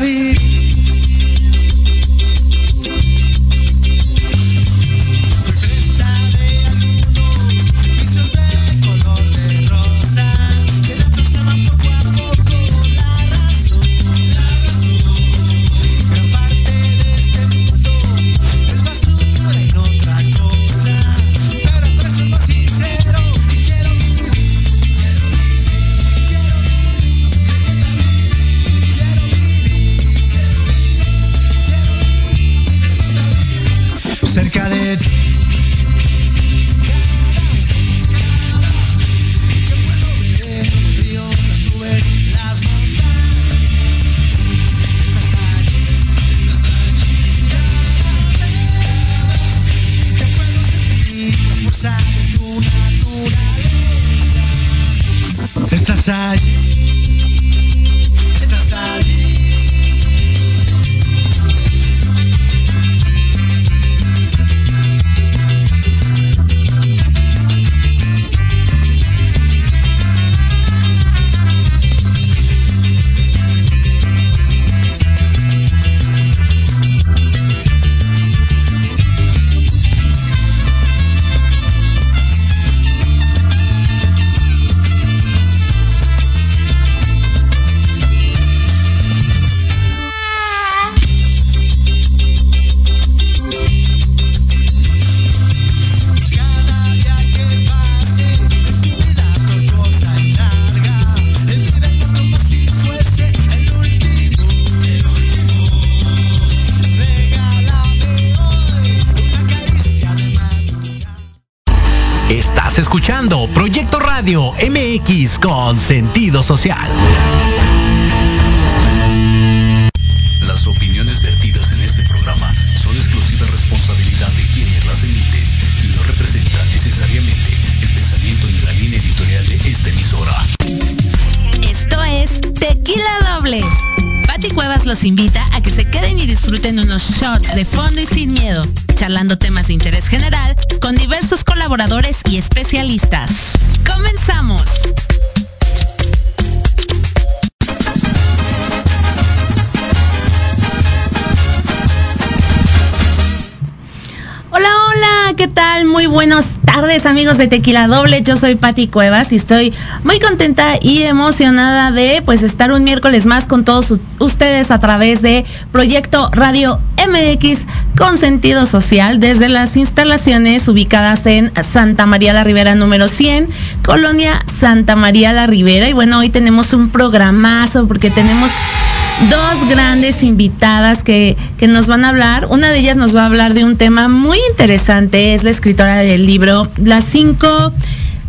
David. Con sentido social. Las opiniones vertidas en este programa son exclusiva responsabilidad de quienes las emiten y no representan necesariamente el pensamiento ni la línea editorial de esta emisora. Esto es Tequila Doble. Pati Cuevas los invita a que se queden y disfruten unos shots de fondo y sin miedo, charlando temas de interés general con diversos colaboradores y especialistas. ¡Comenzamos! ¿qué tal? Muy buenas tardes amigos de Tequila Doble. Yo soy Patti Cuevas y estoy muy contenta y emocionada de pues estar un miércoles más con todos ustedes a través de Proyecto Radio MX con sentido social desde las instalaciones ubicadas en Santa María la Ribera número 100, Colonia Santa María la Ribera. Y bueno, hoy tenemos un programazo porque tenemos dos grandes invitadas que, que, nos van a hablar. Una de ellas nos va a hablar de un tema muy interesante. Es la escritora del libro Las cinco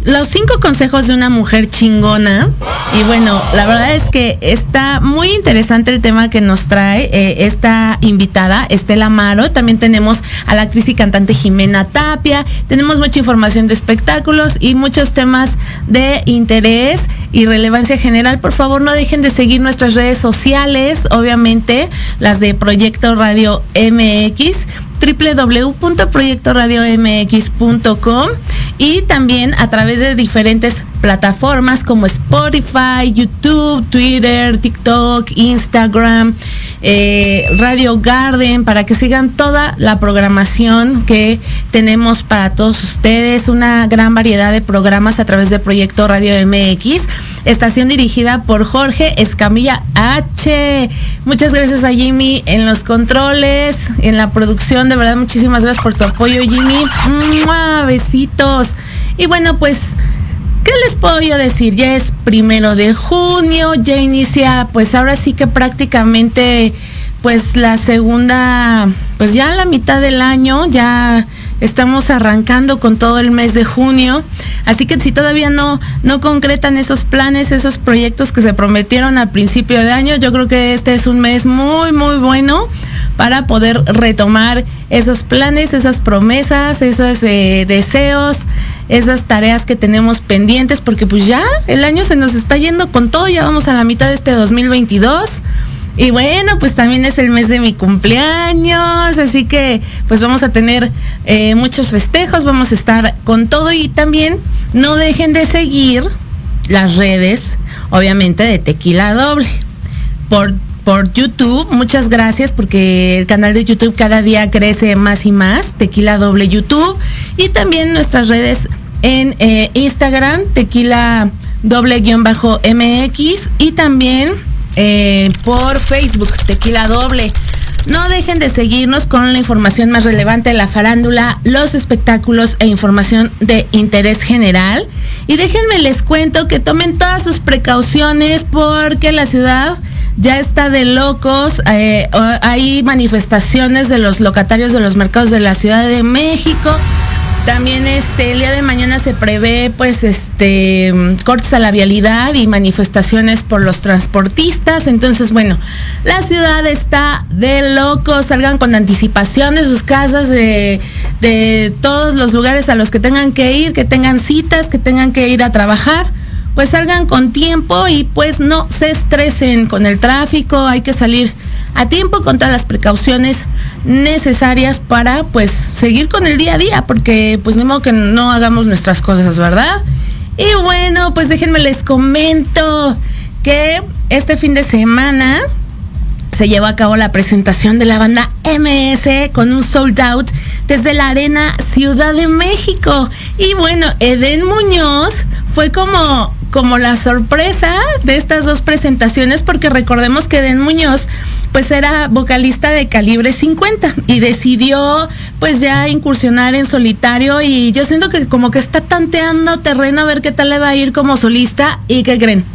los cinco consejos de una mujer chingona. Y bueno, la verdad es que está muy interesante el tema que nos trae eh, esta invitada, Estela Amaro. También tenemos a la actriz y cantante Jimena Tapia. Tenemos mucha información de espectáculos y muchos temas de interés y relevancia general. Por favor, no dejen de seguir nuestras redes sociales, obviamente las de Proyecto Radio MX www.proyectoradiomx.com y también a través de diferentes plataformas como Spotify, YouTube, Twitter, TikTok, Instagram, eh, Radio Garden, para que sigan toda la programación que tenemos para todos ustedes, una gran variedad de programas a través de Proyecto Radio MX, estación dirigida por Jorge Escamilla H. Muchas gracias a Jimmy en los controles, en la producción, de verdad muchísimas gracias por tu apoyo Jimmy. Besitos. Y bueno, pues ¿Qué les puedo yo decir? Ya es primero de junio, ya inicia, pues ahora sí que prácticamente, pues la segunda, pues ya la mitad del año, ya estamos arrancando con todo el mes de junio. Así que si todavía no, no concretan esos planes, esos proyectos que se prometieron al principio de año, yo creo que este es un mes muy, muy bueno para poder retomar esos planes, esas promesas, esos eh, deseos, esas tareas que tenemos pendientes, porque pues ya el año se nos está yendo con todo, ya vamos a la mitad de este 2022. Y bueno, pues también es el mes de mi cumpleaños, así que pues vamos a tener eh, muchos festejos, vamos a estar con todo y también no dejen de seguir las redes, obviamente, de Tequila Doble. Por por YouTube. Muchas gracias porque el canal de YouTube cada día crece más y más. Tequila doble YouTube. Y también nuestras redes en eh, Instagram, tequila doble guion bajo MX. Y también eh, por Facebook, tequila doble. No dejen de seguirnos con la información más relevante de la farándula, los espectáculos e información de interés general. Y déjenme les cuento que tomen todas sus precauciones porque la ciudad ya está de locos. Eh, hay manifestaciones de los locatarios de los mercados de la Ciudad de México. También este el día de mañana se prevé pues este cortes a la vialidad y manifestaciones por los transportistas. Entonces, bueno, la ciudad está de locos. Salgan con anticipación de sus casas, de, de todos los lugares a los que tengan que ir, que tengan citas, que tengan que ir a trabajar pues salgan con tiempo y pues no se estresen con el tráfico, hay que salir a tiempo con todas las precauciones necesarias para pues seguir con el día a día, porque pues ni modo que no hagamos nuestras cosas, ¿verdad? Y bueno, pues déjenme les comento que este fin de semana se llevó a cabo la presentación de la banda MS con un sold out desde la Arena Ciudad de México. Y bueno, Eden Muñoz fue como como la sorpresa de estas dos presentaciones porque recordemos que Eden Muñoz pues era vocalista de calibre 50 y decidió pues ya incursionar en solitario y yo siento que como que está tanteando terreno a ver qué tal le va a ir como solista y qué creen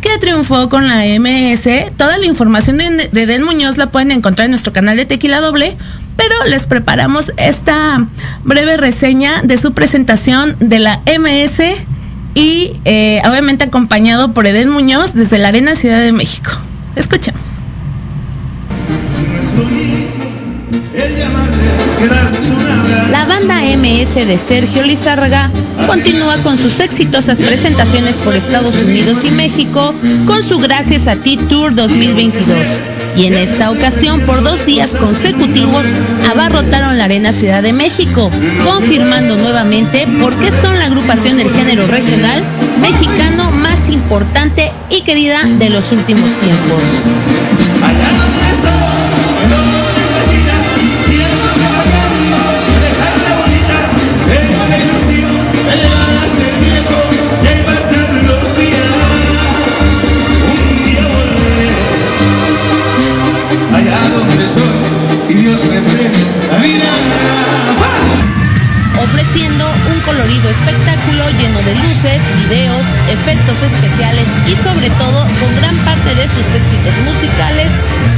que triunfó con la MS. Toda la información de, de Den Muñoz la pueden encontrar en nuestro canal de Tequila Doble, pero les preparamos esta breve reseña de su presentación de la MS y eh, obviamente acompañado por Eden Muñoz desde la Arena Ciudad de México. Escuchemos. La banda MS de Sergio Lizárraga continúa con sus exitosas presentaciones por Estados Unidos y México con su Gracias a ti Tour 2022. Y en esta ocasión, por dos días consecutivos, abarrotaron la Arena Ciudad de México, confirmando nuevamente por qué son la agrupación del género regional mexicano más importante y querida de los últimos tiempos. Ofreciendo un colorido espectáculo lleno de luces, videos, efectos especiales y sobre todo con gran parte de sus éxitos musicales,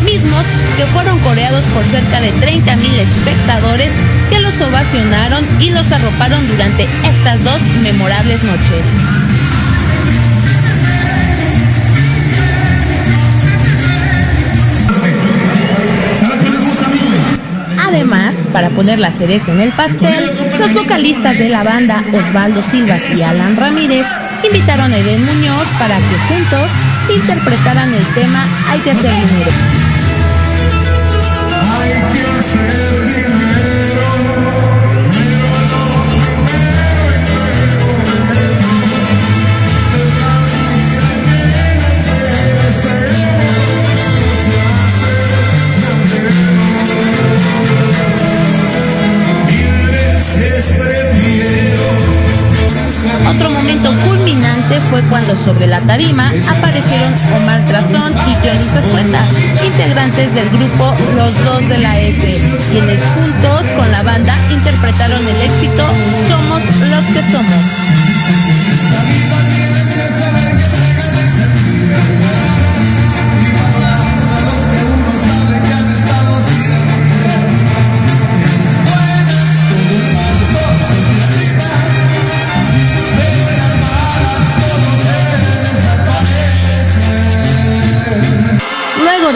mismos que fueron coreados por cerca de 30 mil espectadores que los ovacionaron y los arroparon durante estas dos memorables noches. Además, para poner la cereza en el pastel, los vocalistas de la banda Osvaldo Silvas y Alan Ramírez invitaron a Eden Muñoz para que juntos interpretaran el tema Hay que hacer dinero. Cuando sobre la tarima aparecieron Omar Trazón y Johnny Zazueta, integrantes del grupo Los Dos de la S, quienes juntos con la banda interpretaron el éxito Somos los que somos.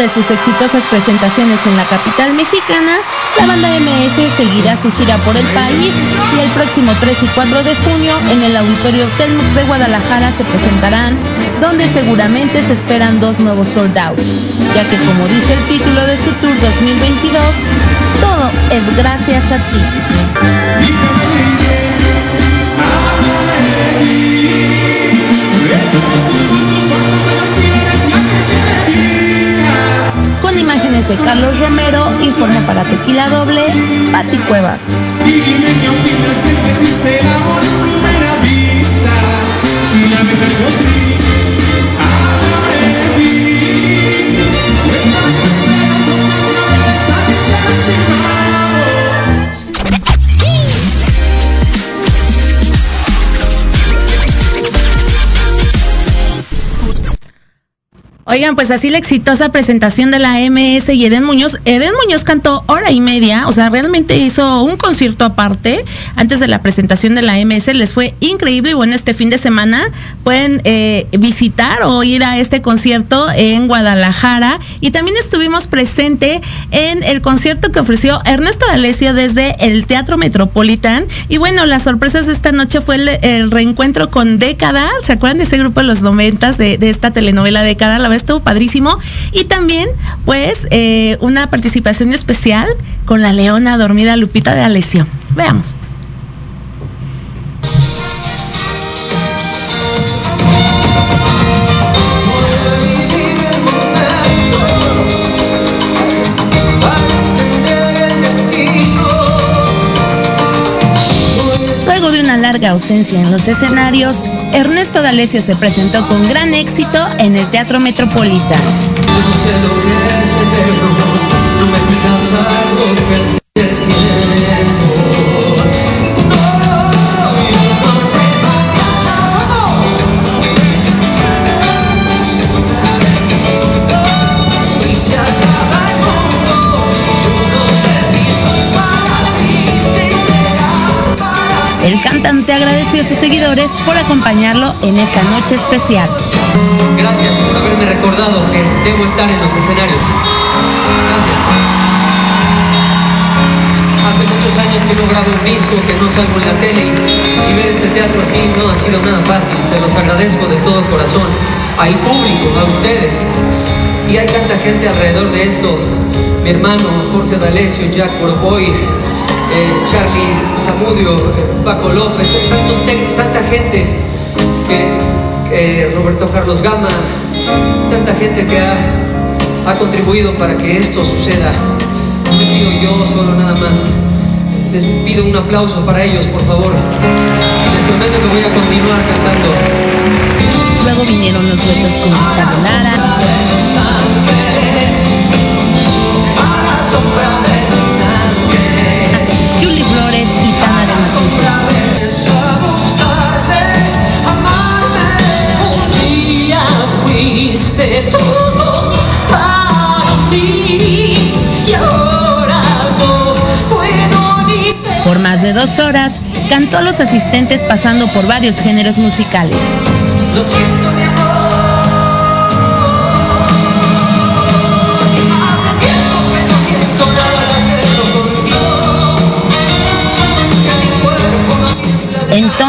De sus exitosas presentaciones en la capital mexicana, la banda MS seguirá su gira por el país y el próximo 3 y 4 de junio en el Auditorio Telmux de Guadalajara se presentarán, donde seguramente se esperan dos nuevos sold outs, ya que como dice el título de su tour 2022, todo es gracias a ti. José Carlos Romero, informó para Tequila Doble, Pati Cuevas. Oigan, pues así la exitosa presentación de la MS y Eden Muñoz. Eden Muñoz cantó hora y media, o sea, realmente hizo un concierto aparte antes de la presentación de la MS. Les fue increíble y bueno, este fin de semana pueden eh, visitar o ir a este concierto en Guadalajara. Y también estuvimos presente en el concierto que ofreció Ernesto D'Alessio desde el Teatro Metropolitan. Y bueno, las sorpresas de esta noche fue el, reencuentro con Década. ¿Se acuerdan de ese grupo de los noventas de, de esta telenovela Década? La verdad padrísimo. Y también, pues, eh, una participación especial con la leona dormida Lupita de Alessio. Veamos. Ausencia en los escenarios, Ernesto D'Alessio se presentó con gran éxito en el Teatro Metropolitan. El cantante agradeció a sus seguidores por acompañarlo en esta noche especial. Gracias por haberme recordado que debo estar en los escenarios. Gracias. Hace muchos años que no grabo un disco, que no salgo en la tele y ver este teatro así no ha sido nada fácil. Se los agradezco de todo corazón al público, a ustedes. Y hay tanta gente alrededor de esto. Mi hermano Jorge D'Alessio, Jack Boroboy, eh, Charlie Zamudio, eh, Paco López, tantos tanta gente que eh, Roberto Carlos Gama, tanta gente que ha, ha contribuido para que esto suceda. No he sido yo solo nada más. Les pido un aplauso para ellos, por favor. Les prometo que voy a continuar cantando. Luego vinieron los duetos con Gustavo Lara, Julie Flores y Tana de fuiste todo para mí y ahora no puedo ni Por más de dos horas, cantó a los asistentes pasando por varios géneros musicales. Lo siento, mi amor.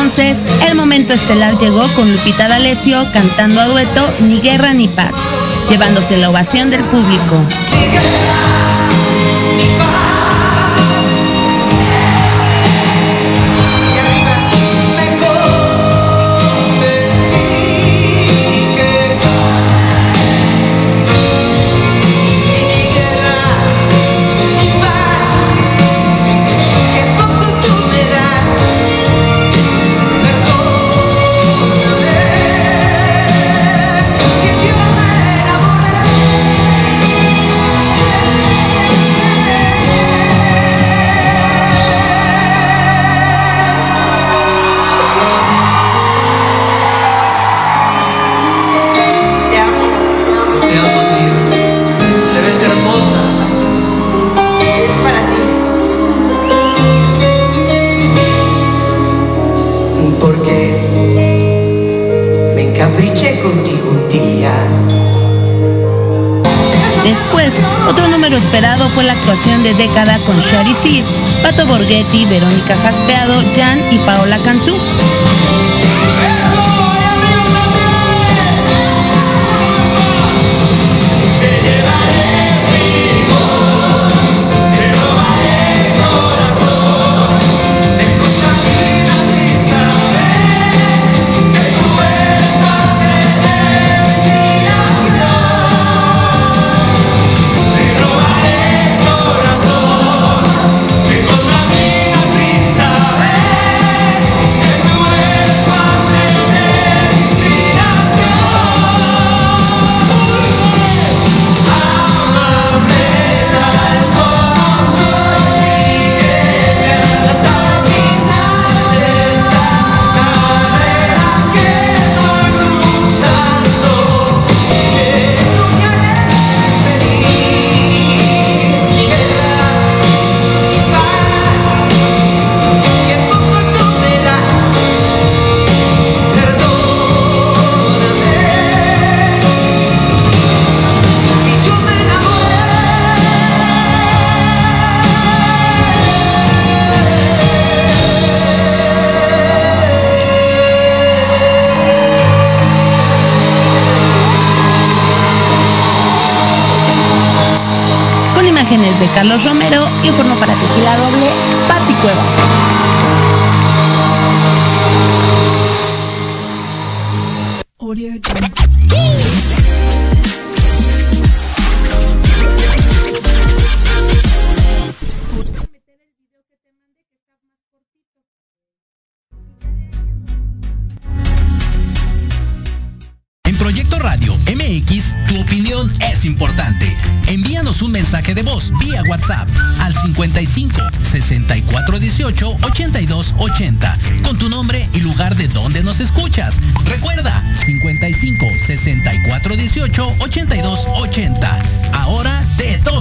Entonces, el momento estelar llegó con Lupita D'Alessio cantando a dueto Ni Guerra ni Paz, llevándose la ovación del público. Fue la actuación de década con Shari Sid, Pato Borghetti, Verónica Jaspeado, Jan y Paola Cantú.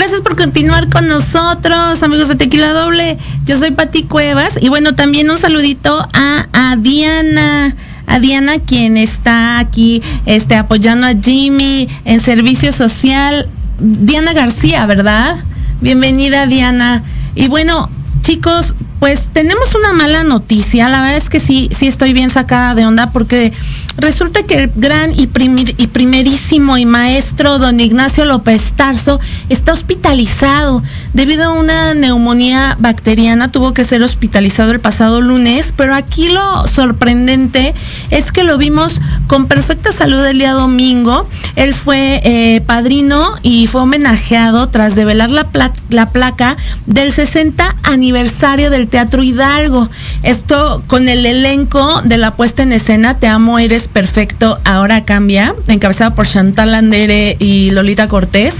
Gracias por continuar con nosotros, amigos de Tequila Doble. Yo soy Pati Cuevas y bueno, también un saludito a, a Diana. A Diana quien está aquí este, apoyando a Jimmy en servicio social. Diana García, ¿verdad? Bienvenida Diana. Y bueno, chicos, pues tenemos una mala noticia. La verdad es que sí, sí estoy bien sacada de onda porque resulta que el gran y, primer- y primerísimo y maestro don Ignacio López Tarso está hospitalizado debido a una neumonía bacteriana. Tuvo que ser hospitalizado el pasado lunes, pero aquí lo sorprendente es que lo vimos con perfecta salud el día domingo. Él fue eh, padrino y fue homenajeado tras develar la, la placa del 60 aniversario del Teatro Hidalgo. Esto con el elenco de la puesta en escena Te amo, eres perfecto, ahora cambia, encabezada por Chantal Andere y Lolita Cortés.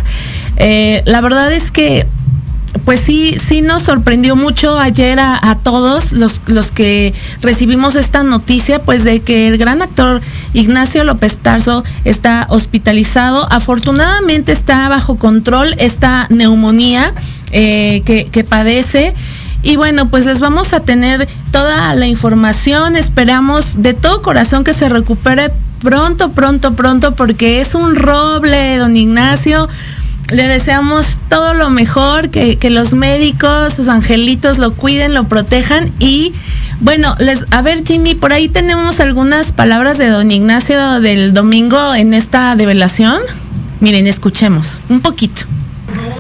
Eh, la verdad es que pues sí, sí nos sorprendió mucho ayer a, a todos los, los que recibimos esta noticia, pues de que el gran actor Ignacio López Tarso está hospitalizado. Afortunadamente está bajo control esta neumonía eh, que, que padece. Y bueno, pues les vamos a tener toda la información. Esperamos de todo corazón que se recupere pronto, pronto, pronto, porque es un roble, don Ignacio. Le deseamos todo lo mejor, que, que los médicos, sus angelitos lo cuiden, lo protejan y bueno, les, a ver Jimmy, por ahí tenemos algunas palabras de don Ignacio del domingo en esta develación. Miren, escuchemos un poquito.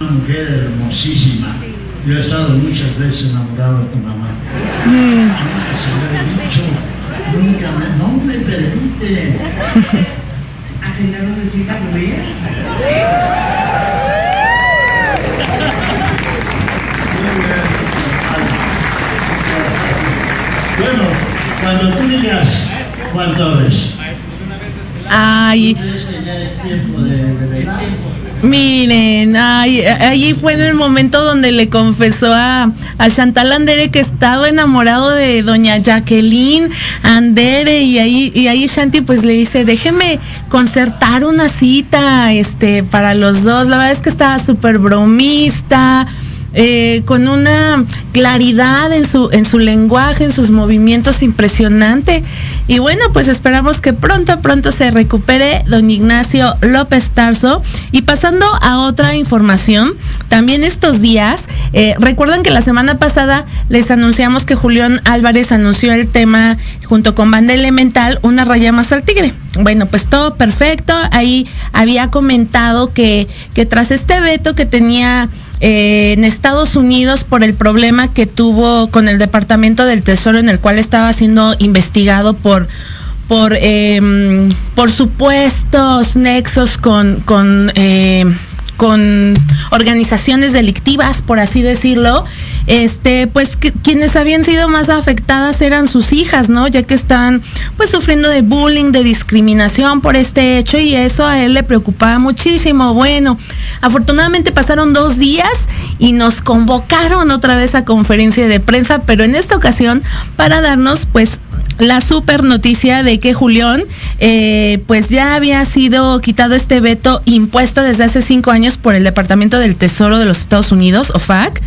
Una mujer hermosísima. Yo he estado muchas veces enamorado de tu mamá. Mm. Nunca se lo he dicho. Nunca me, no me permite. ¿Agendar una cita con ella? Bueno, cuando tú digas cuánto ves. Ay, Este ya es tiempo de, de velar. Miren, allí fue en el momento donde le confesó a, a Chantal Andere que estaba enamorado de doña Jacqueline Andere y ahí, y ahí Shanti pues le dice, déjeme concertar una cita este, para los dos. La verdad es que estaba súper bromista. eh, con una claridad en su, en su lenguaje, en sus movimientos impresionante. Y bueno, pues esperamos que pronto, pronto se recupere don Ignacio López Tarso. Y pasando a otra información, también estos días, eh, recuerdan que la semana pasada les anunciamos que Julián Álvarez anunció el tema junto con Banda Elemental, una raya más al tigre. Bueno, pues todo perfecto. Ahí había comentado que, que tras este veto que tenía eh, en Estados Unidos por el problema que tuvo con el Departamento del Tesoro en el cual estaba siendo investigado por por em, por supuestos nexos con con eh, con organizaciones delictivas, por así decirlo, este, pues quienes habían sido más afectadas eran sus hijas, ¿no? Ya que estaban pues sufriendo de bullying, de discriminación por este hecho y eso a él le preocupaba muchísimo. Bueno, afortunadamente pasaron dos días y nos convocaron otra vez a conferencia de prensa, pero en esta ocasión para darnos pues la super noticia de que Julián eh, pues ya había sido quitado este veto impuesto desde hace cinco años por el Departamento del Tesoro de los Estados Unidos, OFAC,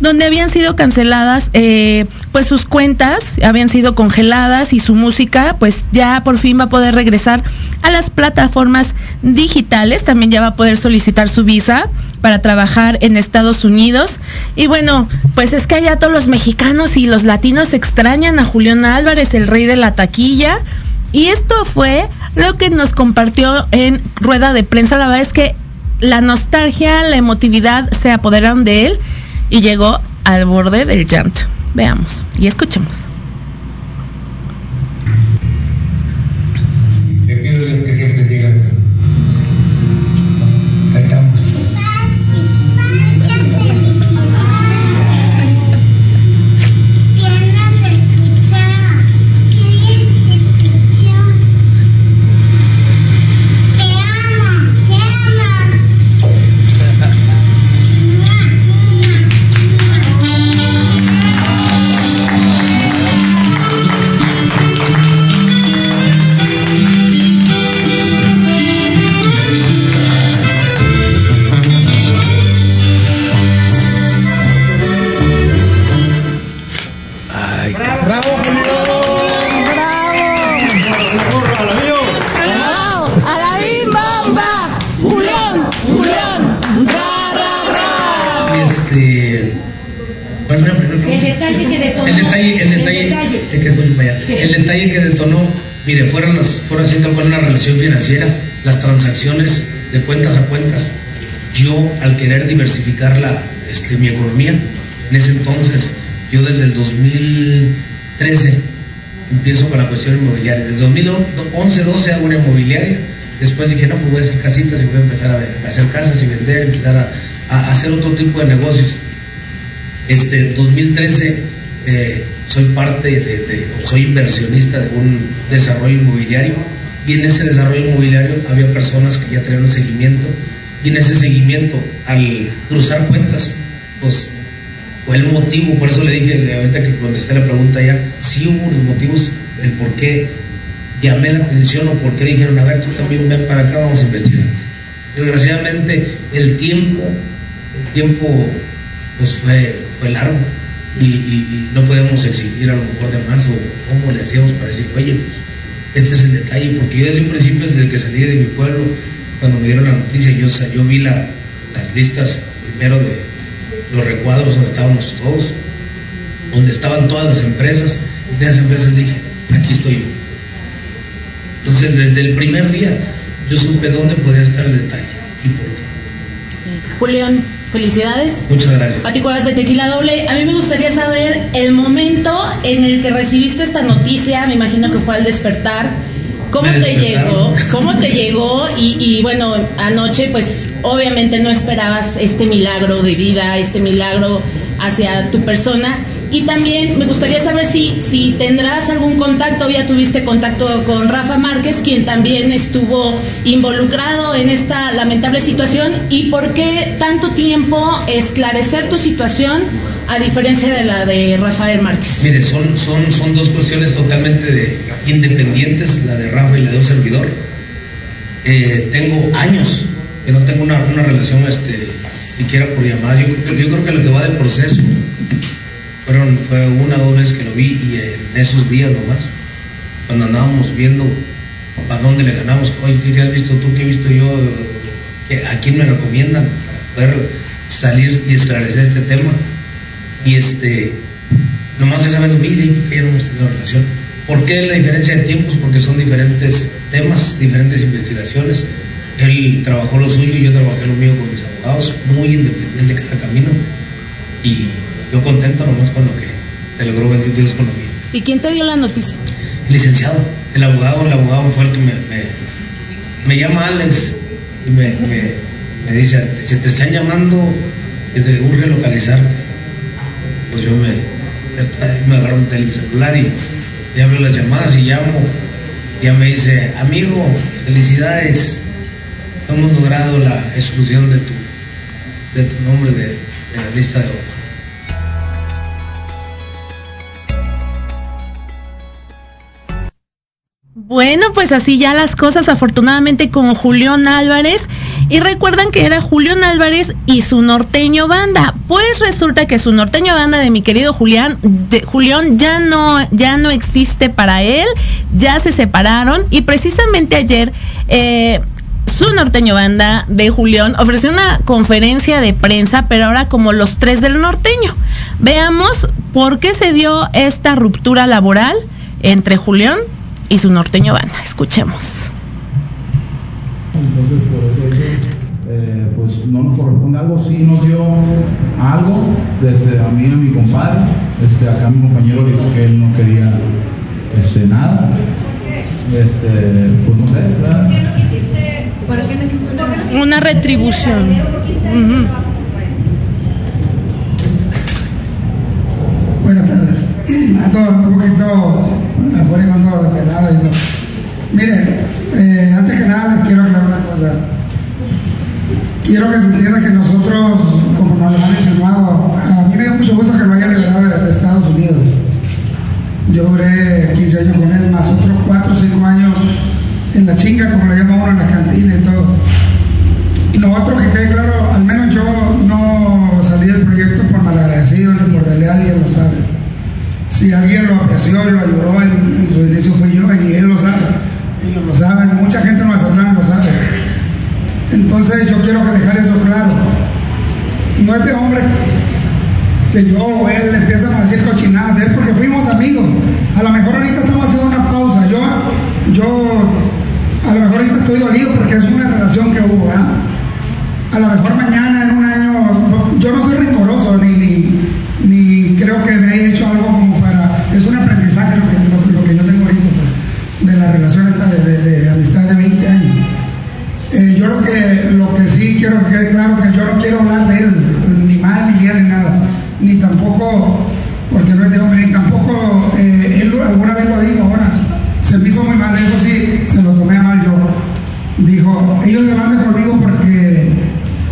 donde habían sido canceladas eh, pues sus cuentas, habían sido congeladas y su música pues ya por fin va a poder regresar a las plataformas digitales, también ya va a poder solicitar su visa para trabajar en Estados Unidos. Y bueno, pues es que allá todos los mexicanos y los latinos extrañan a Julián Álvarez, el rey de la taquilla. Y esto fue lo que nos compartió en rueda de prensa. La verdad es que la nostalgia, la emotividad se apoderaron de él y llegó al borde del llanto. Veamos y escuchemos. Financiera, las transacciones de cuentas a cuentas. Yo, al querer diversificar la, este, mi economía, en ese entonces, yo desde el 2013 empiezo con la cuestión inmobiliaria. Desde 2011, 12 hago una inmobiliaria. Después dije, no, pues voy a hacer casitas y voy a empezar a, hacer casas y vender, empezar a, hacer otro tipo de negocios. Este 2013 eh, soy parte de, de- soy inversionista de un desarrollo inmobiliario y en ese desarrollo inmobiliario había personas que ya tenían un seguimiento. Y en ese seguimiento al cruzar cuentas pues fue el motivo, por eso le dije ahorita que contesté la pregunta ya, sí hubo los motivos, el por qué llamé la atención o por qué dijeron, a ver, tú también ven para acá, vamos a investigar. Desgraciadamente el tiempo, el tiempo pues fue, fue largo. Y, y- y no podemos exigir a lo mejor de más o cómo le hacíamos para decir, oye, pues este es el detalle, porque yo desde un principio, desde que salí de mi pueblo, cuando me dieron la noticia, yo, yo vi la- las listas primero de los recuadros donde estábamos todos, donde estaban todas las empresas, y en esas empresas dije, aquí estoy yo. Entonces, desde el primer día, yo supe dónde podía estar el detalle y por qué. Julián, felicidades. Muchas gracias. Pati Cuevas de Tequila Doble, a mí me gustaría saber el momento en el que recibiste esta noticia, me imagino que fue al despertar. ¿Cómo Me te llegó? ¿Cómo te llegó? Y, y bueno, anoche pues obviamente no esperabas este milagro de vida, este milagro hacia tu persona. Y también me gustaría saber si, si tendrás algún contacto, ya tuviste contacto con Rafa Márquez, quien también estuvo involucrado en esta lamentable situación, y por qué tanto tiempo esclarecer tu situación a diferencia de la de Rafael Márquez. Mire, son, son, son dos cuestiones totalmente de- independientes, la de Rafa y la de un servidor. Eh, tengo años que no tengo una, una relación este, siquiera por llamada. Yo yo creo que lo que va del proceso Fueron, fue una o dos veces que lo vi y en esos días nomás, cuando andábamos viendo para dónde le ganamos, oye, ¿qué has visto tú? ¿Qué he visto yo? ¿Qué- ¿A quién me recomiendan para poder salir y esclarecer este tema? Y este, nomás esa vez lo vi y que ya no hemos tenido relación. ¿Por qué la diferencia de tiempos? Porque son diferentes temas, diferentes investigaciones. Él trabajó lo suyo yo trabajé lo mío con mis abogados, muy independiente cada camino. Y yo contento nomás con lo que se logró, bendito Dios, con lo mío. ¿Y quién te dio la noticia? El licenciado, el abogado, el abogado fue el que me, me, me llama Alex y me, me, me dice, si te están llamando, que te urge localizarte. Pues yo me, me agarro el celular y ya veo las llamadas y llamo. Y ya me dice, amigo, felicidades, hemos logrado la exclusión de tu, de tu nombre de, de la lista de oro. Bueno, pues así ya las cosas, afortunadamente con Julián Álvarez. Y recuerdan que era Julián Álvarez y su norteño banda. Pues resulta que su norteño banda de mi querido Julián, de, ya no, ya no existe para él, ya se separaron. Y precisamente ayer eh, su norteño banda de Julián ofreció una conferencia de prensa, pero ahora como los tres del norteño. Veamos por qué se dio esta ruptura laboral entre Julián y su norteño banda. Escuchemos. Entonces, por ese hecho, eh, pues no nos corresponde algo, sí nos dio algo, este, a mí y a mi compadre, este, acá mi compañero dijo que él no quería este, nada, este, pues no sé, ¿verdad? Una retribución. Buenas tardes. Ando un poquito y ando despelado y todo. Mire, eh, antes que nada les quiero aclarar una cosa. Quiero que se entienda que nosotros, como nos lo han insinuado, a mí me da mucho gusto que lo hayan liberado de, de Estados Unidos. Yo duré 15 años con él, más otros 4 o 5 años en la chinga, como le llama uno en las cantinas y todo. Lo otro que quede claro, al menos yo no salí del proyecto por malagradecido ni por desleal, alguien lo sabe. Si alguien lo apreció y lo ayudó en, su inicio fui yo y él lo sabe. Ellos lo saben, mucha gente en Mazatlán lo sabe. Entonces yo quiero dejar eso claro. No es de hombre que yo o él empiezan a decir cochinadas de él porque fuimos amigos. A lo mejor ahorita estamos haciendo una pausa. Yo, yo a lo mejor ahorita estoy dolido porque es una relación que hubo, ¿verdad? A lo mejor mañana, en un año, yo no soy rencoroso ni, ni, ni creo que me haya hecho algo como para. Es un aprendizaje lo que, lo, lo que yo tengo ahorita pues, de la relación esta de, de- de amistad de 20 años. Eh, yo lo que, lo que sí quiero que quede claro que yo no quiero hablar de él, ni mal, ni bien, ni nada. Ni tampoco, porque no es de hombre, ni tampoco, eh, él alguna vez lo dijo, ahora, se me hizo muy mal, eso sí, se lo tomé mal yo. Dijo, ellos se van de conmigo porque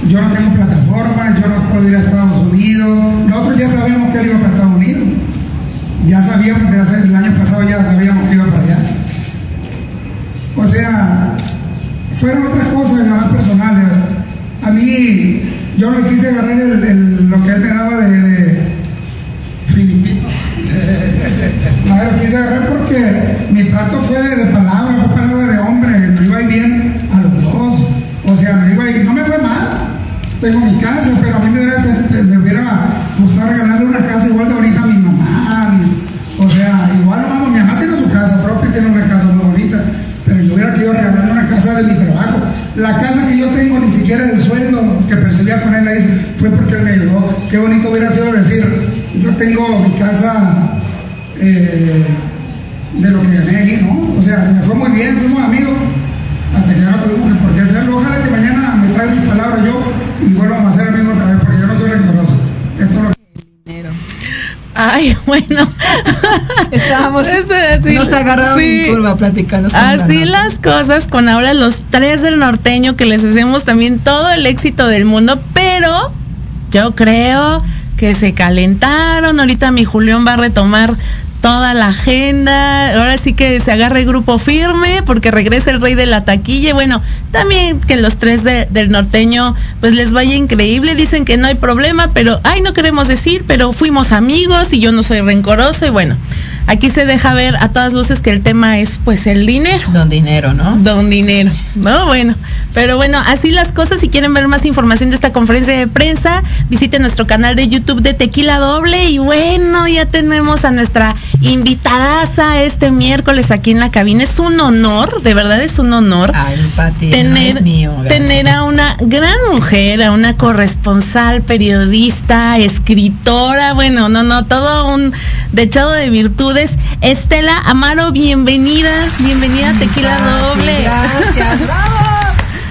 yo no tengo plataforma, yo no puedo ir a Estados Unidos. Nosotros ya sabíamos que él iba para Estados Unidos. Ya sabíamos, de hace- el año pasado ya sabíamos que iba para allá. O sea, fueron otras cosas más personales. A mí, yo no quise agarrar lo que él me daba de, de filipito. No, quise agarrar porque mi trato fue de palabra, fue palabra de hombre, me iba a ir bien a los dos. O sea, me iba a ir, no me fue mal. Tengo mi casa, pero a mí me hubiera, gustado regalarle una casa igual de bonita a mi mamá. o sea, igual mamá, mi mamá tiene su casa propia, tiene una casa yo una casa de mi trabajo. La casa que yo tengo, ni siquiera el sueldo que percibía con él fue porque él me ayudó. Qué bonito hubiera sido decir, yo tengo mi casa eh, de lo que gané ahí, ¿no? O sea, me fue muy bien, fuimos amigos, hasta que ya no por qué hacerlo. Ojalá que mañana me traiga mi palabra yo y vuelvamos a ser amigos otra vez, porque yo no soy rencoroso. Esto es lo. Ay, bueno. Estábamos, nos agarraron en curva platicando. Así las cosas con ahora los tres del norteño que les hacemos también todo el éxito del mundo, pero yo creo que se calentaron. Ahorita mi Julián va a retomar toda la agenda. Ahora sí que se agarra el grupo firme porque regresa el rey de la taquilla. Y bueno, también que los tres de- del norteño pues les vaya increíble. Dicen que no hay problema, pero ay, no queremos decir, pero fuimos amigos y yo no soy rencoroso. Y bueno, aquí se deja ver a todas luces que el tema es pues el dinero. Don dinero, ¿no? Don dinero, ¿no? Bueno, pero bueno, así las cosas. Si quieren ver más información de esta conferencia de prensa, visiten nuestro canal de YouTube de Tequila Doble. Y bueno, ya tenemos a nuestra invitadaza este miércoles aquí en la cabina. Es un honor, de verdad es un honor. Ay, Pati, tener, no es mío, tener a una gran mujer, a una corresponsal, periodista, escritora, bueno, no, no, todo un dechado de Estela Amaro, bienvenida, bienvenida a Tequila Doble. Gracias, bravo.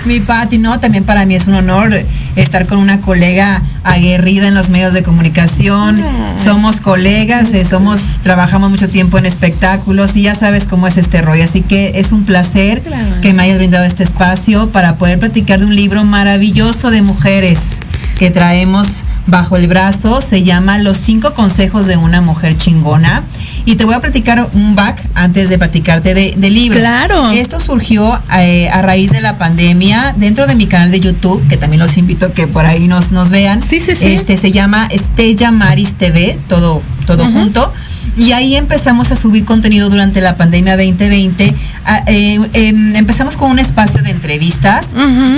Mi Pati, no, también para mí es un honor estar con una colega aguerrida en los medios de comunicación. Somos colegas, eh, somos, trabajamos mucho tiempo en espectáculos y ya sabes cómo es este rollo. Así que es un placer que me hayas brindado este espacio para poder platicar de un libro maravilloso de mujeres que traemos bajo el brazo. Se llama Los cinco consejos de una mujer chingona. Y te voy a platicar un back antes de platicarte de- del libro. Claro. Esto surgió eh, a raíz de la pandemia dentro de mi canal de YouTube, que también los invito a que por ahí nos, nos vean. Sí, sí, sí. Este se llama Estella Maris TV, todo, todo junto. Y ahí empezamos a subir contenido durante la pandemia 2020. Ah, eh, em, empezamos con un espacio de entrevistas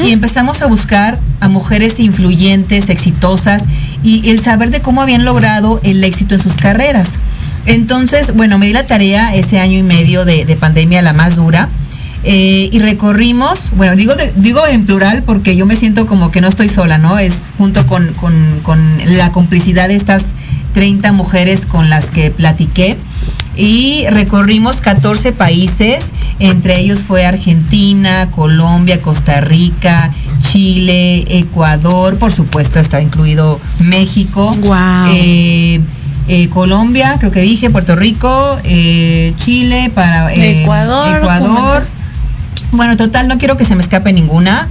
y empezamos a buscar a mujeres influyentes, exitosas y el saber de cómo habían logrado el éxito en sus carreras. Entonces, bueno, me di la tarea ese año y medio de, de pandemia, la más dura. eh, y recorrimos, bueno, digo, de- digo en plural porque yo me siento como que no estoy sola, ¿no? Es junto con, con- con la complicidad de estas 30 mujeres con las que platiqué. Y recorrimos 14 países, entre ellos fue Argentina, Colombia, Costa Rica, Chile, Ecuador, por supuesto está incluido México. Eh, eh, Colombia, creo que dije, Puerto Rico, eh, Chile, para eh, Ecuador, Ecuador. Bueno, total, no quiero que se me escape ninguna,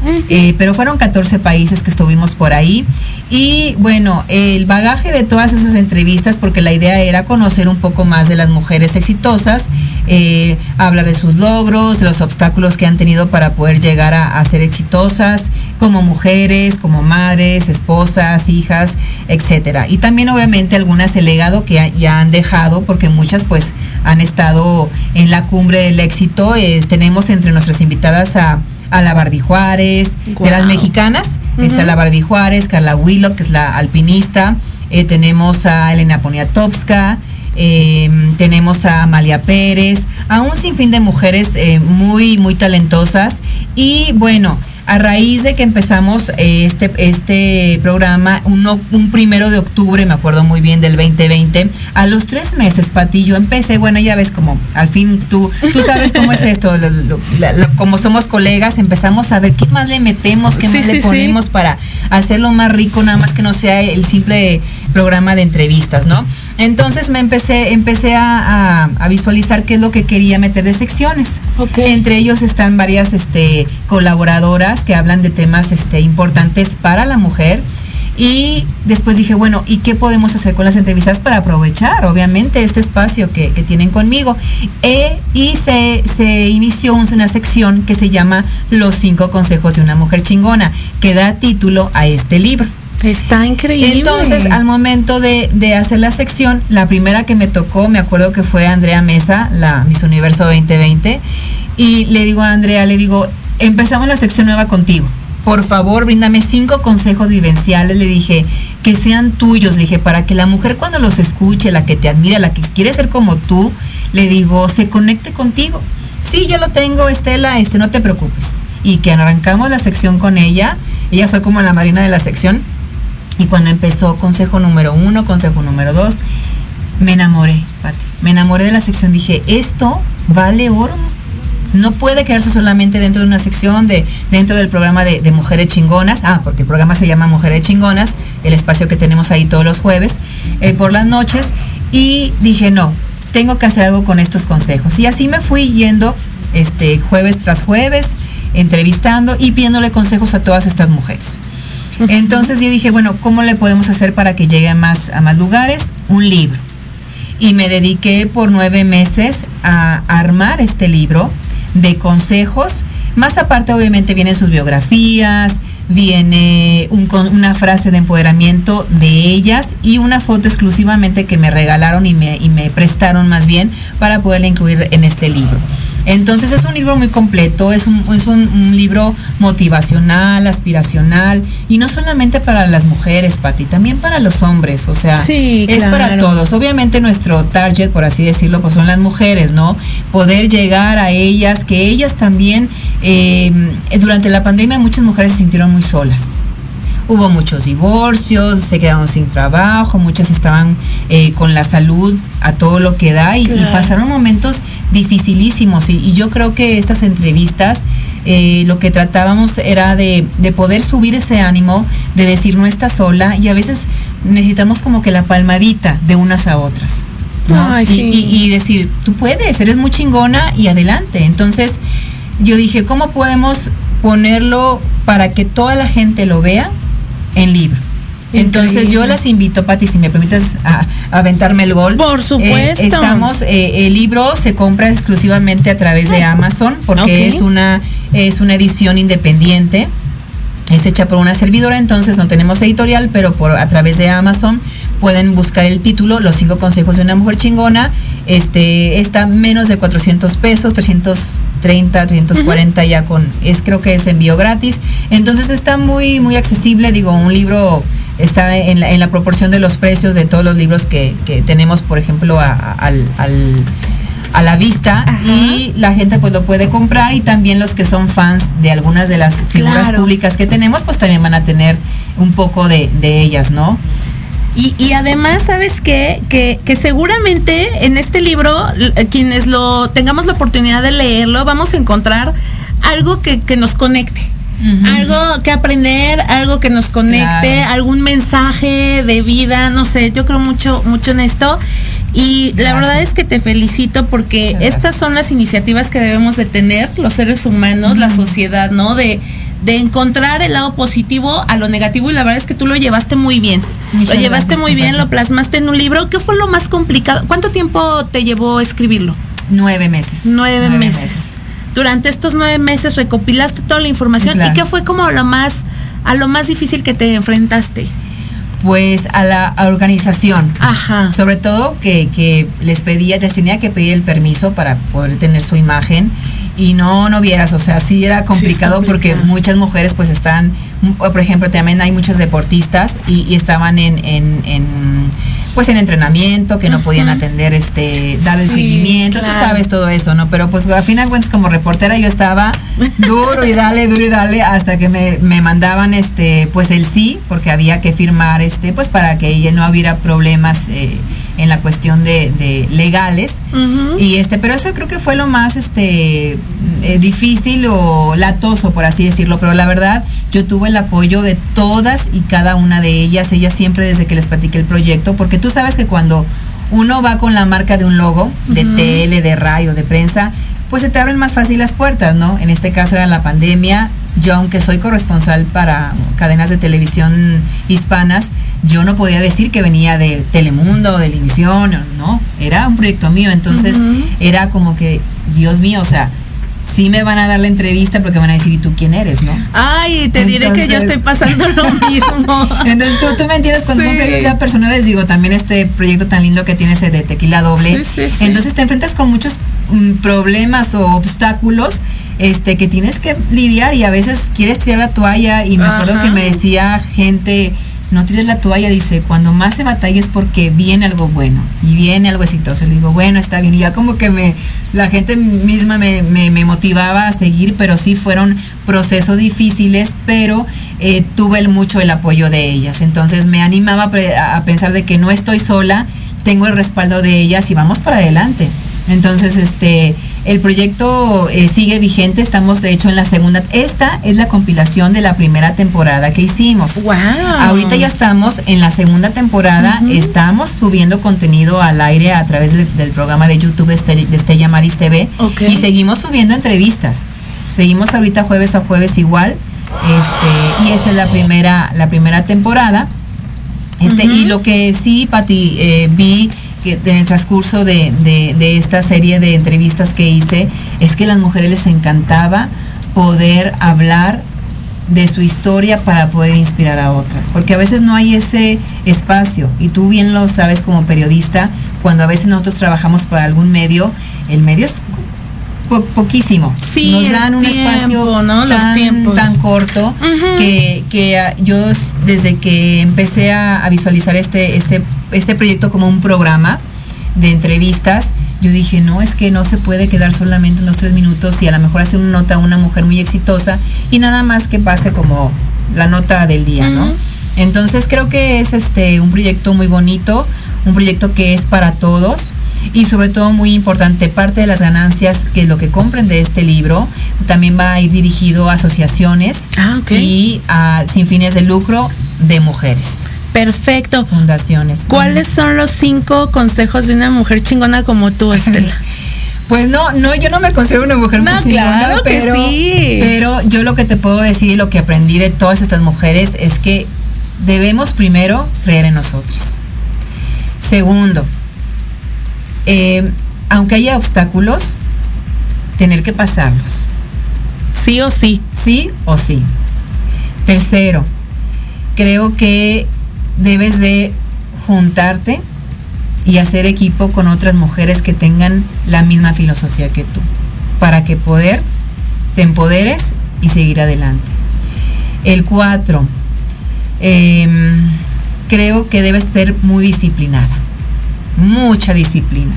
pero fueron 14 países que estuvimos por ahí. Y bueno, el bagaje de todas esas entrevistas, porque la idea era conocer un poco más de las mujeres exitosas, eh, hablar de sus logros, los obstáculos que han tenido para poder llegar a, a ser exitosas, como mujeres, como madres, esposas, hijas, etcétera. Y también obviamente algunas el legado que ha- ya han dejado, porque muchas pues han estado en la cumbre del éxito. Tenemos entre nuestras invitadas a, a la Barbie Juárez, de las mexicanas, está la Barbie Juárez, Carla Willow, que es la alpinista, eh, tenemos a Elena Poniatowska, eh, tenemos a Amalia Pérez, a un sinfín de mujeres eh, muy, muy talentosas. Y bueno, a raíz de que empezamos eh, este, este programa, uno- un primero de octubre, me acuerdo muy bien, del 2020, a los tres meses, Pati, yo empecé, bueno, ya ves como, al fin tú, tú sabes cómo es esto, lo- lo- la- lo- como somos colegas, empezamos a ver qué más le metemos, qué Sí, más sí, le sí. ponemos para hacerlo más rico, nada más que no sea el simple programa de entrevistas, ¿no? Entonces me empecé, empecé a, a- a visualizar qué es lo que quería meter de secciones. Entre ellos están varias este, colaboradoras que hablan de temas este, importantes para la mujer. Y después dije, bueno, ¿y qué podemos hacer con las entrevistas para aprovechar, obviamente, este espacio que, que tienen conmigo? Eh, y se, se inició una sección que se llama Los cinco consejos de una mujer chingona, que da título a este libro. Está increíble. Entonces, al momento de, hacer la sección, la primera que me tocó, me acuerdo que fue Andrea Mesa, la Miss Universo 2020, y le digo a Andrea, le digo, empezamos la sección nueva contigo. Por favor, bríndame cinco consejos vivenciales, le dije, que sean tuyos, le dije, para que la mujer cuando los escuche, la que te admira, la que quiere ser como tú, le digo, se conecte contigo. Sí, ya lo tengo, Estela, este, no te preocupes. Y que arrancamos la sección con ella, ella fue como la marina de la sección, y cuando empezó consejo número uno, consejo número dos, me enamoré, Pati. Me enamoré de la sección. Dije, esto vale oro. No puede quedarse solamente dentro de una sección de dentro del programa de, Mujeres Chingonas. Ah, porque el programa se llama Mujeres Chingonas, el espacio que tenemos ahí todos los jueves, eh, por las noches. Y dije, no, tengo que hacer algo con estos consejos. Y así me fui yendo este, jueves tras jueves, entrevistando y pidiéndole consejos a todas estas mujeres. Entonces yo dije, bueno, ¿cómo le podemos hacer para que llegue a más, a más lugares? Un libro. y me dediqué por nueve meses a armar este libro de consejos. Más aparte, obviamente, vienen sus biografías, viene una frase de empoderamiento de ellas y una foto exclusivamente que me regalaron y me, y me prestaron más bien para poderla incluir en este libro. Entonces es un libro muy completo, es un, es un- un libro motivacional, aspiracional y no solamente para las mujeres, Pati, también para los hombres, o sea, Sí, es para todos. Obviamente nuestro target, por así decirlo, pues son las mujeres, ¿no? Poder llegar a ellas, que ellas también, eh, durante la pandemia muchas mujeres se sintieron muy solas. Hubo muchos divorcios, se quedaron sin trabajo, muchas estaban eh, con la salud a todo lo que da y, pasaron momentos dificilísimos. Y, y yo creo que estas entrevistas eh, lo que tratábamos era de, de poder subir ese ánimo, de decir no estás sola y a veces necesitamos como que la palmadita de unas a otras. ¿no? Ay, y, sí. y- y decir, tú puedes, eres muy chingona y adelante. Entonces yo dije, ¿cómo podemos ponerlo para que toda la gente lo vea en libro? Entonces yo las invito, Pati, si me permites a, a aventarme el gol. Por supuesto. Eh, estamos, eh, el libro se compra exclusivamente a través de Amazon porque es una es una edición independiente. Es hecha por una servidora, entonces no tenemos editorial, pero por a través de Amazon pueden buscar el título, Los cinco consejos de una mujer chingona. Este está menos de 400 pesos, 330, 340 ya con es creo que es envío gratis. Entonces está muy muy accesible, digo, un libro está en la, en la proporción de los precios de todos los libros que, que tenemos, por ejemplo, a- a- al, al- a la vista y la gente pues lo puede comprar y también los que son fans de algunas de las figuras Claro. públicas que tenemos pues también van a tener un poco de, de ellas, ¿no? Y, y además, ¿sabes qué? Que, que seguramente en este libro, l- quienes lo tengamos la oportunidad de leerlo, vamos a encontrar algo que, que nos conecte. Algo que aprender, algo que nos conecte, Claro. algún mensaje de vida, no sé, yo creo mucho, mucho en esto. Y la verdad es que te felicito porque estas son las iniciativas que debemos de tener los seres humanos, la sociedad, ¿no? De, de encontrar el lado positivo a lo negativo y la verdad es que tú lo llevaste muy bien. Muchas lo llevaste gracias, muy bien, lo plasmaste en un libro. ¿Qué fue lo más complicado? ¿Cuánto tiempo te llevó escribirlo? Nueve meses. Nueve, meses. Durante estos nueve meses recopilaste toda la información. Claro. ¿Y qué fue como lo más, a lo más difícil que te enfrentaste? Pues a la a organización. Ajá. Sobre todo que, que les pedía, les tenía que pedir el permiso para poder tener su imagen y no, no vieras, o sea, sí era complicado, porque muchas mujeres pues están, por ejemplo, también hay muchos deportistas y, y estaban en, en, en, pues en entrenamiento, que no podían atender, este, dar el Sí, seguimiento, claro. tú sabes todo eso, ¿no? Pero pues a fin de cuentas como reportera yo estaba duro y dale, duro y dale, hasta que me, me mandaban este, pues el sí, porque había que firmar este, pues para que ella no hubiera problemas eh, en la cuestión de, de legales. Y este, pero eso creo que fue lo más este eh, difícil o latoso, por así decirlo. Pero la verdad, yo tuve el apoyo de todas y cada una de ellas, ellas siempre desde que les platiqué el proyecto, porque tú sabes que cuando uno va con la marca de un logo, de Ujú. tele, de radio, de prensa, pues se te abren más fácil las puertas, ¿no? En este caso era la pandemia. Yo, aunque soy corresponsal para cadenas de televisión hispanas, yo no podía decir que venía de Telemundo, de Televisión, no, era un proyecto mío, entonces era como que, Dios mío, o sea, sí me van a dar la entrevista porque van a decir, ¿y tú quién eres, no? Ay, te diré que yo estoy pasando lo mismo. Entonces tú, tú me entiendes cuando son Sí. proyectos ya personales, digo, también este proyecto tan lindo que tienes de tequila doble. Sí, sí, sí. Entonces te enfrentas con muchos mm, problemas o obstáculos este que tienes que lidiar y a veces quieres tirar la toalla y me acuerdo Ajá. que me decía gente no tires la toalla, dice, cuando más se batalla es porque viene algo bueno y viene algo exitoso. Le digo, bueno, está bien. Y ya como que me, la gente misma me, me- me motivaba a seguir, pero sí fueron procesos difíciles, pero eh, tuve mucho el apoyo de ellas. Entonces me animaba a pensar de que no estoy sola, tengo el respaldo de ellas y vamos para adelante. Entonces, este, el proyecto eh, sigue vigente, estamos de hecho en la segunda, esta es la compilación de la primera temporada que hicimos. Wow. Ahorita ya estamos en la segunda temporada, estamos subiendo contenido al aire a través del, del programa de YouTube de Estel- de Estella Maris TV Ok. y seguimos subiendo entrevistas. Seguimos ahorita jueves a jueves igual. Este, y esta es la primera, la primera temporada. Este, Y lo que sí, Pati, eh, vi en el transcurso de, de- de esta serie de entrevistas que hice es que a las mujeres les encantaba poder hablar de su historia para poder inspirar a otras, porque a veces no hay ese espacio y tú bien lo sabes como periodista, cuando a veces nosotros trabajamos para algún medio, el medio es po- poquísimo. Sí, Nos dan un tiempo, espacio ¿no? Los tan, corto que, que, ah, yo desde que empecé a, a visualizar este, este, este proyecto como un programa de entrevistas, yo dije, no, es que no se puede quedar solamente en los tres minutos y a lo mejor hacer una nota a una mujer muy exitosa y nada más que pase como la nota del día, ¿no? Entonces creo que es este un proyecto muy bonito, un proyecto que es para todos y sobre todo muy importante, parte de las ganancias que lo que compren de este libro también va a ir dirigido a asociaciones y a sin fines de lucro de mujeres. Perfecto. Fundaciones. ¿Cuáles son los cinco consejos de una mujer chingona como tú, Estela? Pues no, no, yo no me considero una mujer muy No, chingona, claro pero, sí. pero yo lo que te puedo decir y lo que aprendí de todas estas mujeres es que debemos primero creer en nosotras. Segundo, eh, aunque haya obstáculos, tener que pasarlos. Sí o sí. Sí o sí. Tercero, creo que debes de juntarte y hacer equipo con otras mujeres que tengan la misma filosofía que tú, para que poder te empoderes y seguir adelante. El cuatro, em, creo que debes ser muy disciplinada, mucha disciplina.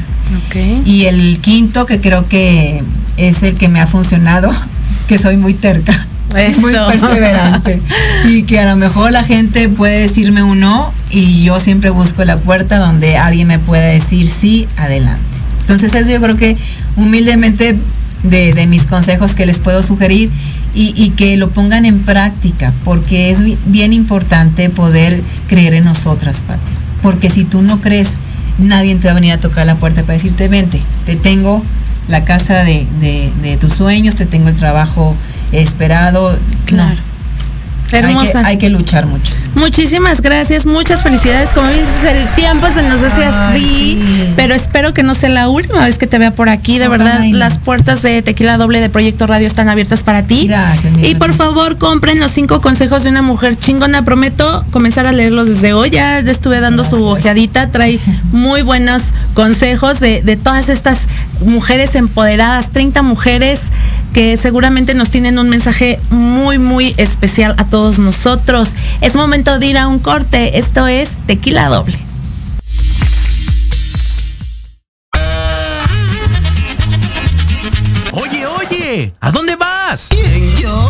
Y el quinto, que creo que es el que me ha funcionado, que soy muy terca. Muy Eso. perseverante. Y que a lo mejor la gente puede decirme un no y yo siempre busco la puerta donde alguien me pueda decir sí, adelante. Entonces eso yo creo que humildemente de, de mis consejos que les puedo sugerir y, y que lo pongan en práctica, porque es bi- bien importante poder creer en nosotras, Pati. Porque si tú no crees, nadie te va a venir a tocar la puerta para decirte, vente, te tengo la casa de, de- tus sueños, te tengo el trabajo esperado. Claro. Hay que, Hermosa. hay que luchar mucho. Muchísimas gracias, muchas felicidades. Como dices, el tiempo se nos hace así, pero espero que no sea la última vez que te vea por aquí. De verdad, no. las puertas de Tequila Doble de Proyecto Radio están abiertas para ti. Gracias, Y por favor, compren los cinco consejos de una mujer chingona. Prometo comenzar a leerlos desde hoy. Ya estuve dando su ojeadita. Trae muy buenos consejos de, de todas estas mujeres empoderadas, 30 mujeres que seguramente nos tienen un mensaje muy, muy especial a todos nosotros. Es momento de ir a un corte. Esto es Tequila Doble. Oye, oye, ¿a dónde vas? ¿Quién, yo?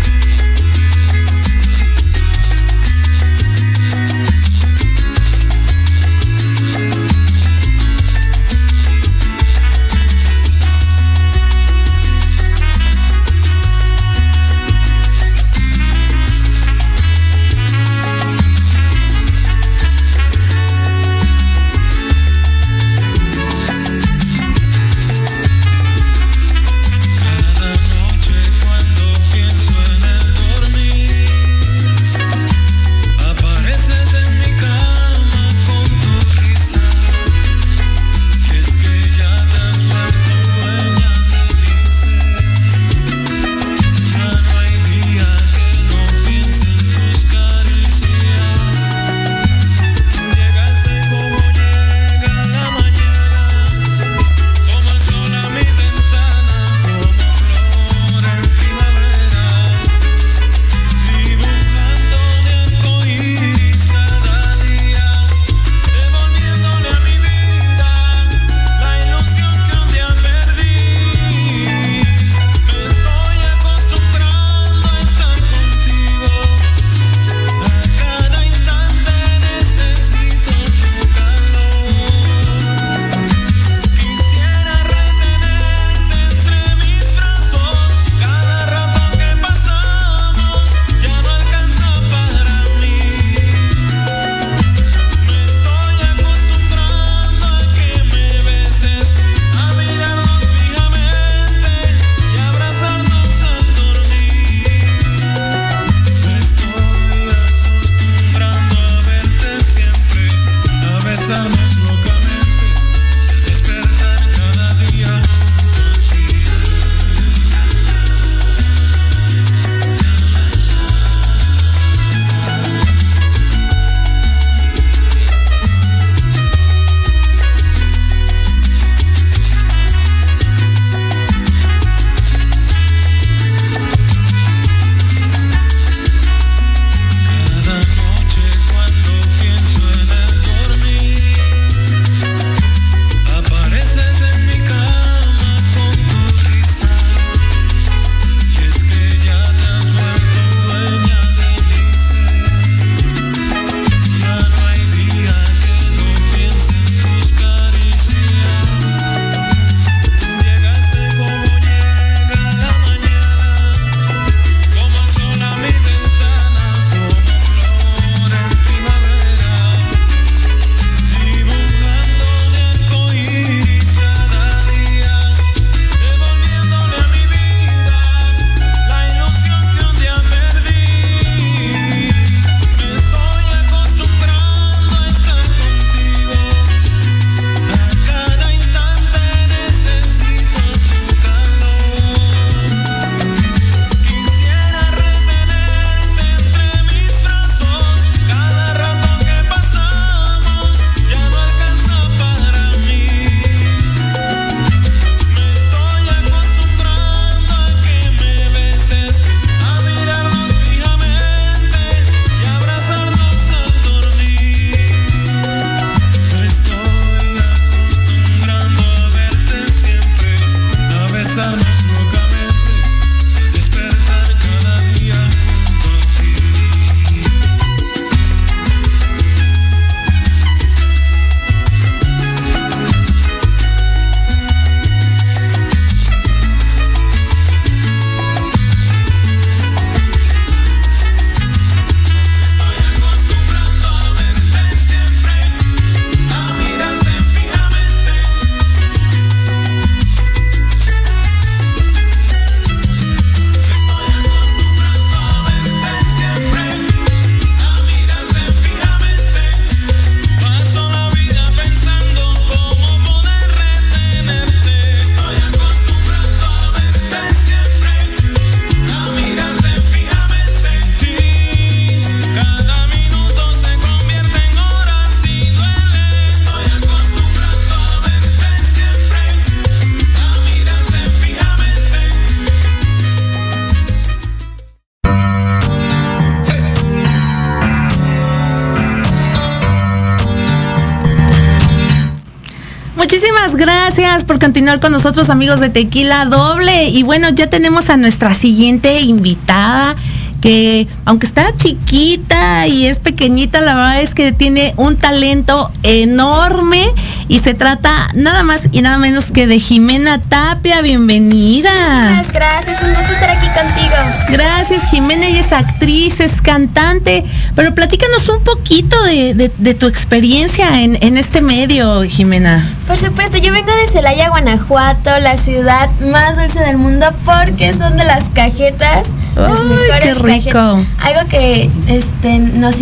Gracias por continuar con nosotros amigos de Tequila Doble. Y bueno, ya tenemos a nuestra siguiente invitada que aunque está chiquita y es pequeñita, la verdad es que tiene un talento enorme y se trata nada más y nada menos que de Jimena Tapia. Bienvenida. Muchas gracias, un gusto estar aquí contigo. Gracias, Jimena, ella es actriz, es cantante, pero platícanos un poquito de, de- de tu experiencia en, en este medio, Jimena. Por supuesto, yo vengo de Celaya, Guanajuato, la ciudad más dulce del mundo porque son de las cajetas, las Ay, mejores qué rico. Algo que este nos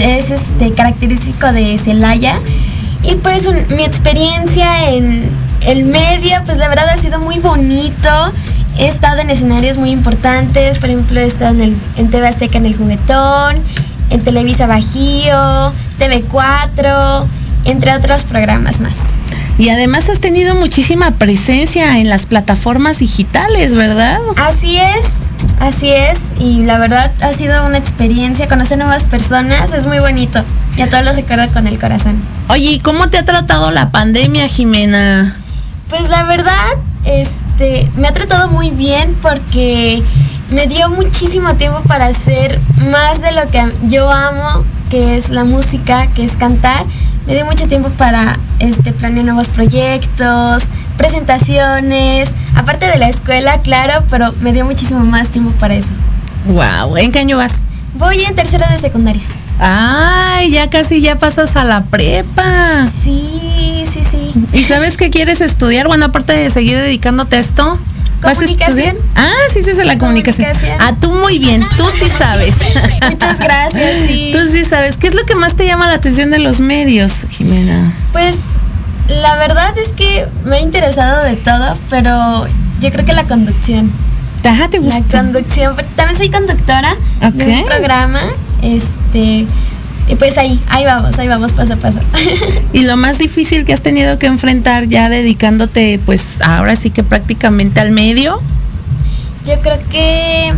es este característico de Celaya. Y pues un- mi experiencia en el medio, pues la verdad ha sido muy bonito. He estado en escenarios muy importantes, por ejemplo, he estado en, el, en TV Azteca en El Juguetón, en Televisa Bajío, TV4, entre otros programas más. Y además has tenido muchísima presencia en las plataformas digitales, ¿verdad? Así es, así es. Y la verdad ha sido una experiencia, conocer nuevas personas, es muy bonito. Y a todos los recuerdo con el corazón. Oye, ¿y cómo te ha tratado la pandemia, Jimena? Pues la verdad, este, me ha tratado muy bien porque me dio muchísimo tiempo para hacer más de lo que yo amo, que es la música, que es cantar. Me dio mucho tiempo para este, planear nuevos proyectos, presentaciones, aparte de la escuela, claro, pero me dio muchísimo más tiempo para eso. Wow, ¿en qué año vas? Voy en tercero de secundaria. Ay, ya casi ya pasas a la prepa. Sí, sí, sí. ¿Y sabes qué quieres estudiar? Bueno, aparte de seguir dedicándote a esto. ¿Vas a Comunicación. estudiar? Ah, sí, sí, es la comunicación. Comunicación. Ah, tú muy bien, tú sí sabes. Muchas gracias, sí. Tú sí sabes. ¿Qué es lo que más te llama la atención de los medios, Jimena? Pues la verdad es que me ha interesado de todo, pero yo creo que la conducción. Ajá, ¿te gusta? La conducción, porque también soy conductora de Ok. un programa, este, y pues ahí, ahí vamos, ahí vamos paso a paso. Y lo más difícil que has tenido que enfrentar ya dedicándote, pues ahora sí que prácticamente al medio. Yo creo que,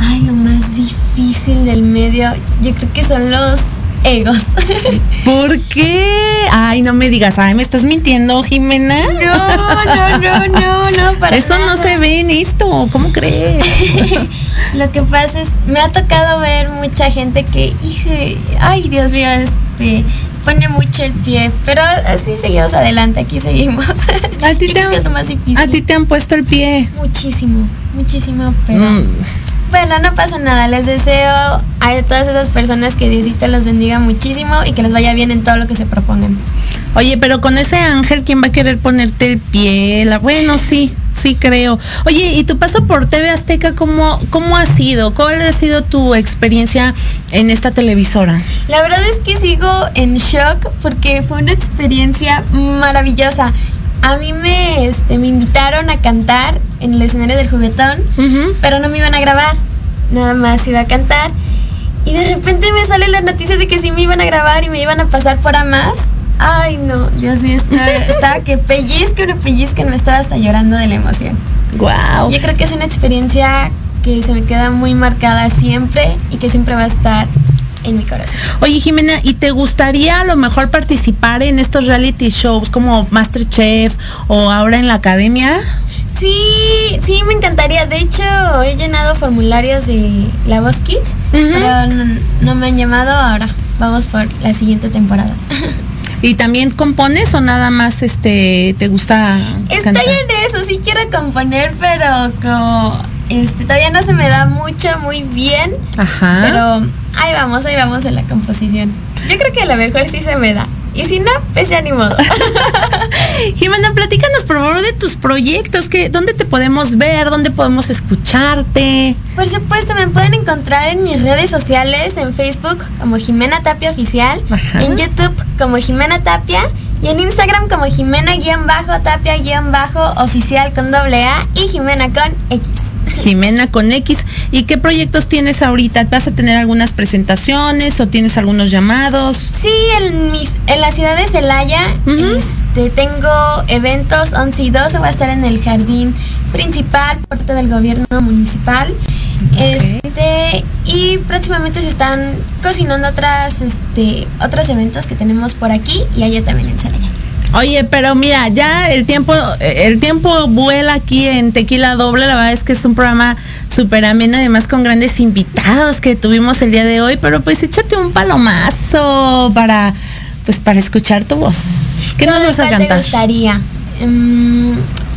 ay, lo más difícil del medio, yo creo que son los egos. ¿Por qué? Ay, no me digas, ay, me estás mintiendo, Jimena. No, no, no, no, no, para Eso no se ve en esto, ¿cómo crees? Lo que pasa es, me ha tocado ver mucha gente que, hijo, ay Dios mío, este, pone mucho el pie, pero así seguimos adelante, aquí seguimos. A ti, te han, más difícil. a ti te han puesto el pie. Muchísimo, muchísimo, pero Mm. Bueno, no pasa nada. Les deseo a todas esas personas que Diosito los bendiga muchísimo y que les vaya bien en todo lo que se propongan. Oye, pero con ese ángel, ¿quién va a querer ponerte el pie? La- bueno, sí, sí creo. Oye, ¿y tu paso por TV Azteca cómo, cómo ha sido? ¿Cuál ha sido tu experiencia en esta televisora? La verdad es que sigo en shock porque fue una experiencia maravillosa. A mí me, este, me invitaron a cantar en el escenario del juguetón, pero no me iban a grabar, nada más iba a cantar. Y de repente me sale la noticia de que sí me iban a grabar y me iban a pasar por a más. Ay, no, Dios mío, estaba, estaba que pellizque, no pellizque, me estaba hasta llorando de la emoción. Wow. Yo creo que es una experiencia que se me queda muy marcada siempre y que siempre va a estar en mi corazón. Oye, Jimena, ¿y te gustaría a lo mejor participar en estos reality shows como Masterchef o ahora en la academia? Sí, sí, me encantaría. De hecho, he llenado formularios de La Voz Kids, pero no, no me han llamado ahora. Vamos por la siguiente temporada. ¿Y también compones o nada más este te gusta Estoy cantar? en eso, sí quiero componer, pero como este todavía no se me da mucho, muy bien. Ajá. Pero ahí vamos, ahí vamos en la composición. Yo creo que a lo mejor sí se me da. Y si no, pues ya ni modo. Jimena, platícanos por favor de tus proyectos, que, ¿dónde te podemos ver? ¿Dónde podemos escucharte? Por supuesto, me pueden encontrar en mis redes sociales, en Facebook como Jimena Tapia Oficial, Ajá. en YouTube como Jimena Tapia y en Instagram como Jimena-Tapia-Oficial con doble A y Jimena con X. Jimena con X. ¿Y qué proyectos tienes ahorita? ¿Vas a tener algunas presentaciones o tienes algunos llamados? Sí, en, mis, en la ciudad de Celaya este, tengo eventos 11 y 12. Voy a estar en el jardín principal, parte del gobierno municipal. Este, y próximamente se están cocinando otras, este, otros eventos que tenemos por aquí y allá también en Celaya. Oye, pero mira, ya el tiempo, el tiempo vuela aquí en Tequila Doble. La verdad es que es un programa súper ameno, además con grandes invitados que tuvimos el día de hoy. Pero pues échate un palomazo para, pues para escuchar tu voz. ¿Qué nos vas a ¿Cuál te cantar? gustaría? Mm,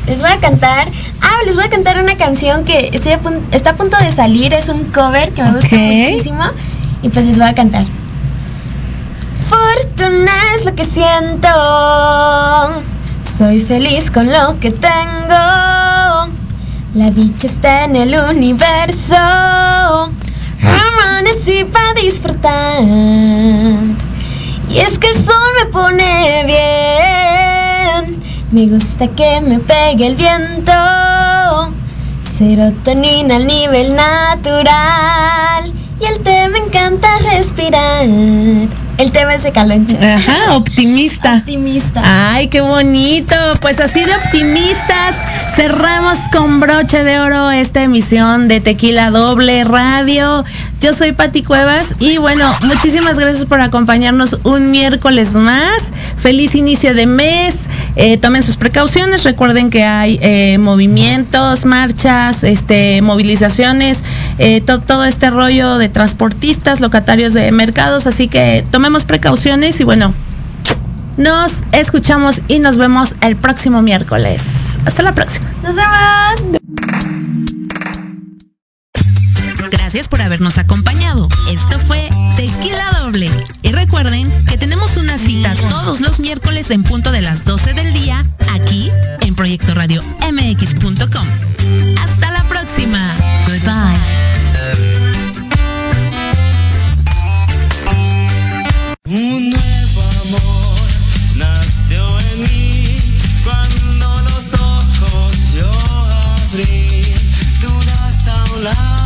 les voy a cantar. Ah, les voy a cantar una canción que estoy a pun- está a punto de salir. Es un cover que me gusta muchísimo. Y pues les voy a cantar. Fortuna es lo que siento. Soy feliz con lo que tengo. La dicha está en el universo. Amanecí para disfrutar. Y es que el sol me pone bien. Me gusta que me pegue el viento. Serotonina al nivel natural. Y el té me encanta respirar. El té es de caloncho. Ajá, optimista. Optimista. Ay, qué bonito. Pues así de optimistas, cerramos con broche de oro esta emisión de Tequila Doble Radio. Yo soy Pati Cuevas y bueno, muchísimas gracias por acompañarnos un miércoles más. Feliz inicio de mes. Eh, tomen sus precauciones. Recuerden que hay eh, movimientos, marchas, este, movilizaciones, eh, to- todo este rollo de transportistas, locatarios de mercados. Así que tomemos precauciones y bueno, nos escuchamos y nos vemos el próximo miércoles. Hasta la próxima. Nos vemos. Gracias por habernos acompañado. Esto fue Tequila Doble recuerden que tenemos una cita todos los miércoles en punto de las 12 del día aquí en Proyecto Radio MX.com. Hasta la próxima. Goodbye. Un nuevo amor nació en mí cuando los ojos yo abrí, dudas.